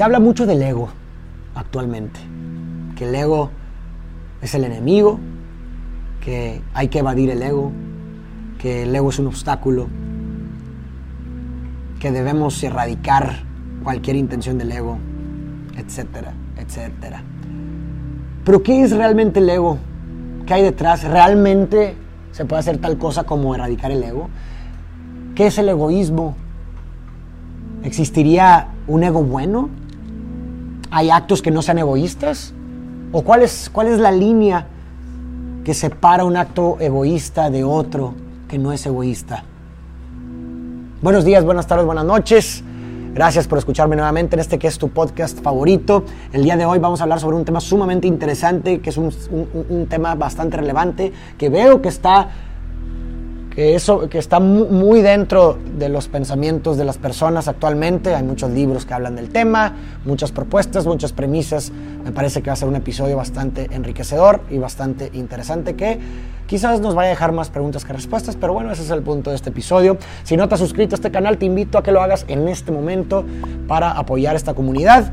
Se habla mucho del ego actualmente, que el ego es el enemigo, que hay que evadir el ego, que el ego es un obstáculo, que debemos erradicar cualquier intención del ego, etcétera, etcétera. Pero ¿qué es realmente el ego? ¿Qué hay detrás? ¿Realmente se puede hacer tal cosa como erradicar el ego? ¿Qué es el egoísmo? ¿Existiría un ego bueno? ¿Hay actos que no sean egoístas? ¿O cuál es, cuál es la línea que separa un acto egoísta de otro que no es egoísta? Buenos días, buenas tardes, buenas noches. Gracias por escucharme nuevamente en este que es tu podcast favorito. El día de hoy vamos a hablar sobre un tema sumamente interesante, que es un, un tema bastante relevante, que veo que está eso que está muy dentro de los pensamientos de las personas actualmente. Hay muchos libros que hablan del tema, muchas propuestas, muchas premisas. Me parece que va a ser un episodio bastante enriquecedor y bastante interesante que quizás nos vaya a dejar más preguntas que respuestas, pero bueno, ese es el punto de este episodio. Si no te has suscrito a este canal, te invito a que lo hagas en este momento para apoyar esta comunidad.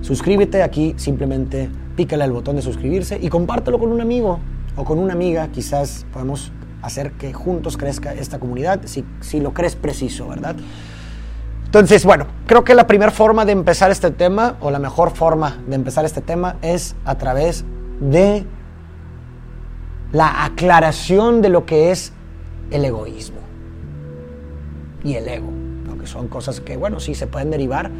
Suscríbete aquí, simplemente pícale al botón de suscribirse y compártelo con un amigo o con una amiga, quizás podemos hacer que juntos crezca esta comunidad, si, si lo crees preciso, ¿verdad? Entonces, bueno, creo que la primera forma de empezar este tema, o la mejor forma de empezar este tema, es a través de la aclaración de lo que es el egoísmo y el ego, que son cosas que, bueno, sí se pueden derivar,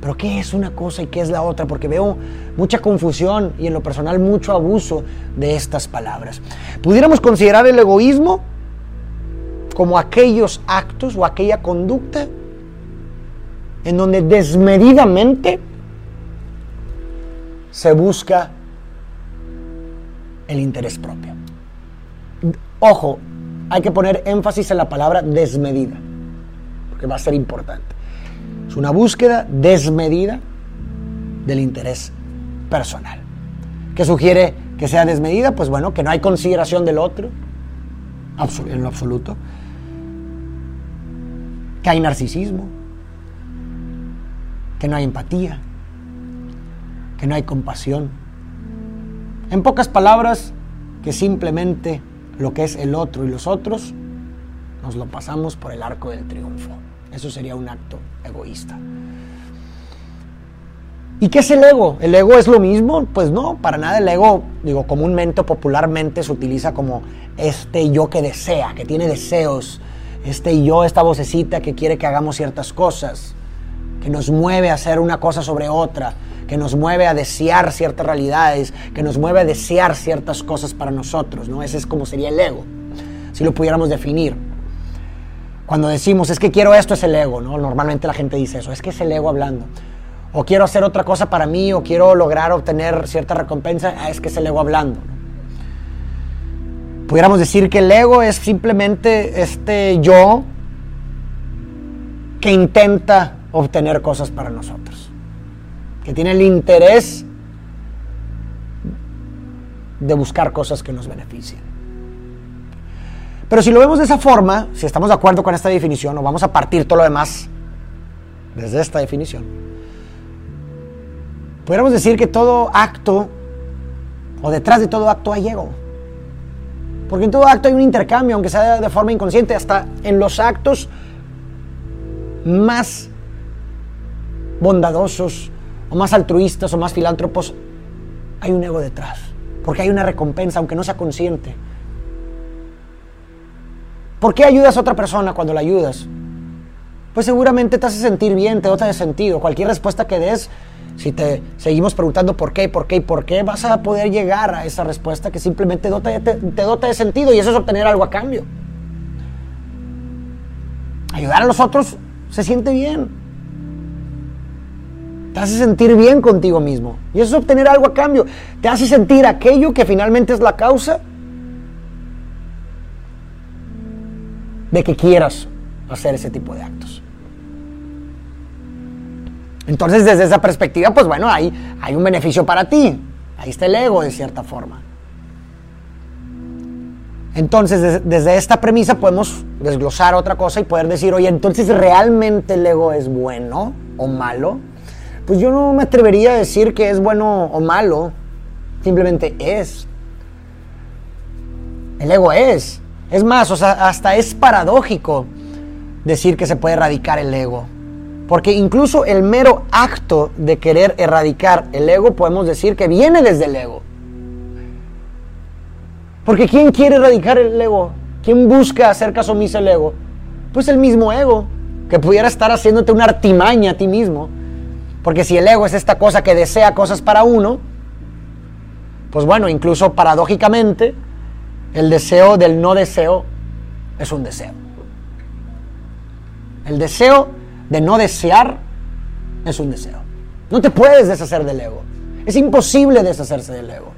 pero ¿qué es una cosa y qué es la otra? Porque veo mucha confusión y en lo personal mucho abuso de estas palabras. Pudiéramos considerar el egoísmo como aquellos actos o aquella conducta en donde desmedidamente se busca el interés propio. Ojo, hay que poner énfasis en la palabra desmedida, porque va a ser importante. Es una búsqueda desmedida del interés personal. ¿Qué sugiere que sea desmedida? Pues bueno, que no hay consideración del otro, en lo absoluto. Que hay narcisismo. Que no hay empatía. Que no hay compasión. En pocas palabras, que simplemente lo que es el otro y los otros nos lo pasamos por el arco del triunfo. Eso sería un acto egoísta. ¿Y qué es el ego? ¿El ego es lo mismo? Pues no, para nada el ego, digo, comúnmente, popularmente se utiliza como este yo que desea, que tiene deseos, este yo, esta vocecita que quiere que hagamos ciertas cosas, que nos mueve a hacer una cosa sobre otra, que nos mueve a desear ciertas realidades, que nos mueve a desear ciertas cosas para nosotros, ¿no? Ese es como sería el ego, si lo pudiéramos definir. Cuando decimos, es que quiero esto, es el ego, ¿no? Normalmente la gente dice eso, es que es el ego hablando. O quiero hacer otra cosa para mí, o quiero lograr obtener cierta recompensa, ah, es que es el ego hablando. Pudiéramos decir que el ego es simplemente este yo que intenta obtener cosas para nosotros, que tiene el interés de buscar cosas que nos beneficien. Pero si lo vemos de esa forma, si estamos de acuerdo con esta definición, o vamos a partir todo lo demás desde esta definición, podríamos decir que todo acto, o detrás de todo acto hay ego. Porque en todo acto hay un intercambio, aunque sea de forma inconsciente, hasta en los actos más bondadosos, o más altruistas, o más filántropos, hay un ego detrás. Porque hay una recompensa, aunque no sea consciente. ¿Por qué ayudas a otra persona cuando la ayudas? Pues seguramente te hace sentir bien, te dota de sentido. Cualquier respuesta que des, si te seguimos preguntando por qué, por qué y por qué, vas a poder llegar a esa respuesta que simplemente te, te dota de sentido y eso es obtener algo a cambio. Ayudar a los otros se siente bien. Te hace sentir bien contigo mismo. Y eso es obtener algo a cambio. Te hace sentir aquello que finalmente es la causa de que quieras hacer ese tipo de actos. Entonces, desde esa perspectiva, pues bueno, hay, hay un beneficio para ti. Ahí está el ego, de cierta forma. Entonces, desde, esta premisa podemos desglosar otra cosa y poder decir, oye, entonces realmente el ego es bueno o malo. pues yo no me atrevería a decir que es bueno o malo, simplemente es. El ego es. Es más, hasta es paradójico decir que se puede erradicar el ego. Porque incluso el mero acto de querer erradicar el ego, podemos decir que viene desde el ego. Porque ¿quién quiere erradicar el ego? ¿Quién busca hacer caso omiso al ego? Pues el mismo ego, que pudiera estar haciéndote una artimaña a ti mismo. Porque si el ego es esta cosa que desea cosas para uno, pues bueno, incluso paradójicamente, el deseo del no deseo es un deseo. El deseo de no desear es un deseo. No te puedes deshacer del ego. Es imposible deshacerse del ego.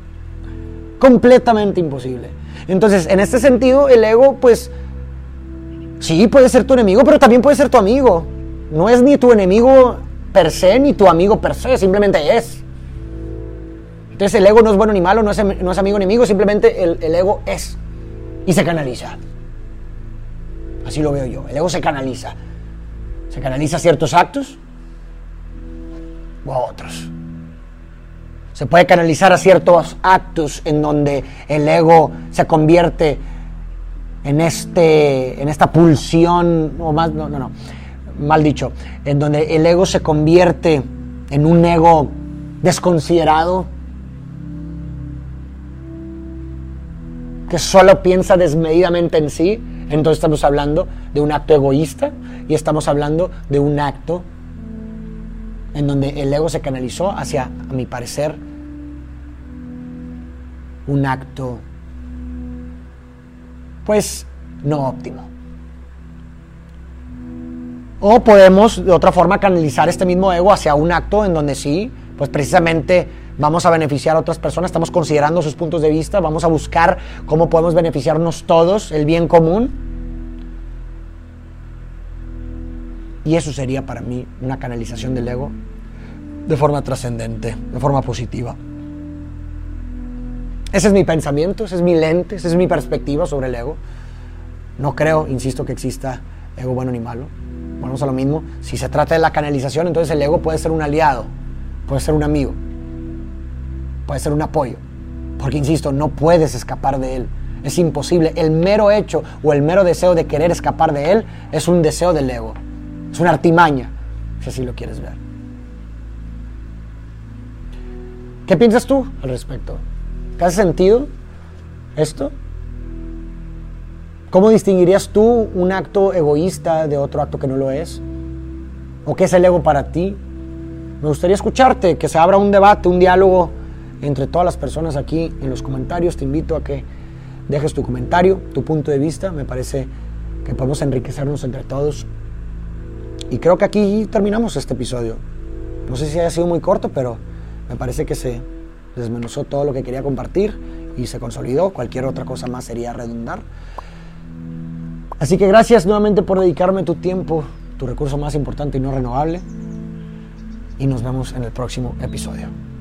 Completamente imposible. Entonces, en este sentido, el ego, pues, sí, puede ser tu enemigo, pero también puede ser tu amigo. No es ni tu enemigo per se, ni tu amigo per se, simplemente es. Entonces, el ego no es bueno ni malo, no es, no es amigo enemigo, simplemente el, el ego es. Y se canaliza. Así lo veo yo. El ego se canaliza. Se canaliza ciertos actos o a otros. Se puede canalizar a ciertos actos en donde el ego se convierte en, este, en esta pulsión, o más, no, no, no, mal dicho, en donde el ego se convierte en un ego desconsiderado, que solo piensa desmedidamente en sí, entonces estamos hablando de un acto egoísta y estamos hablando de un acto en donde el ego se canalizó hacia, a mi parecer, un acto, pues, no óptimo. O podemos, de otra forma, canalizar este mismo ego hacia un acto en donde sí, pues precisamente vamos a beneficiar a otras personas, estamos considerando sus puntos de vista, vamos a buscar cómo podemos beneficiarnos todos, el bien común. Y eso sería para mí una canalización del ego de forma trascendente, de forma positiva. Ese es mi pensamiento, ese es mi lente, esa es mi perspectiva sobre el ego. No creo, insisto, que exista ego bueno ni malo. Vamos a lo mismo. Si se trata de la canalización, entonces el ego puede ser un aliado, puede ser un amigo, puede ser un apoyo. Porque, insisto, no puedes escapar de él. Es imposible. El mero hecho o el mero deseo de querer escapar de él es un deseo del ego. Es una artimaña, si así lo quieres ver. ¿Qué piensas tú al respecto? ¿Te hace sentido esto? ¿Cómo distinguirías tú un acto egoísta de otro acto que no lo es? ¿O qué es el ego para ti? Me gustaría escucharte, que se abra un debate, un diálogo entre todas las personas aquí en los comentarios. Te invito a que dejes tu comentario, tu punto de vista. Me parece que podemos enriquecernos entre todos. Y creo que aquí terminamos este episodio. No sé si haya sido muy corto, pero me parece que se desmenuzó todo lo que quería compartir y se consolidó. Cualquier otra cosa más sería redundar. Así que gracias nuevamente por dedicarme tu tiempo, tu recurso más importante y no renovable. Y nos vemos en el próximo episodio.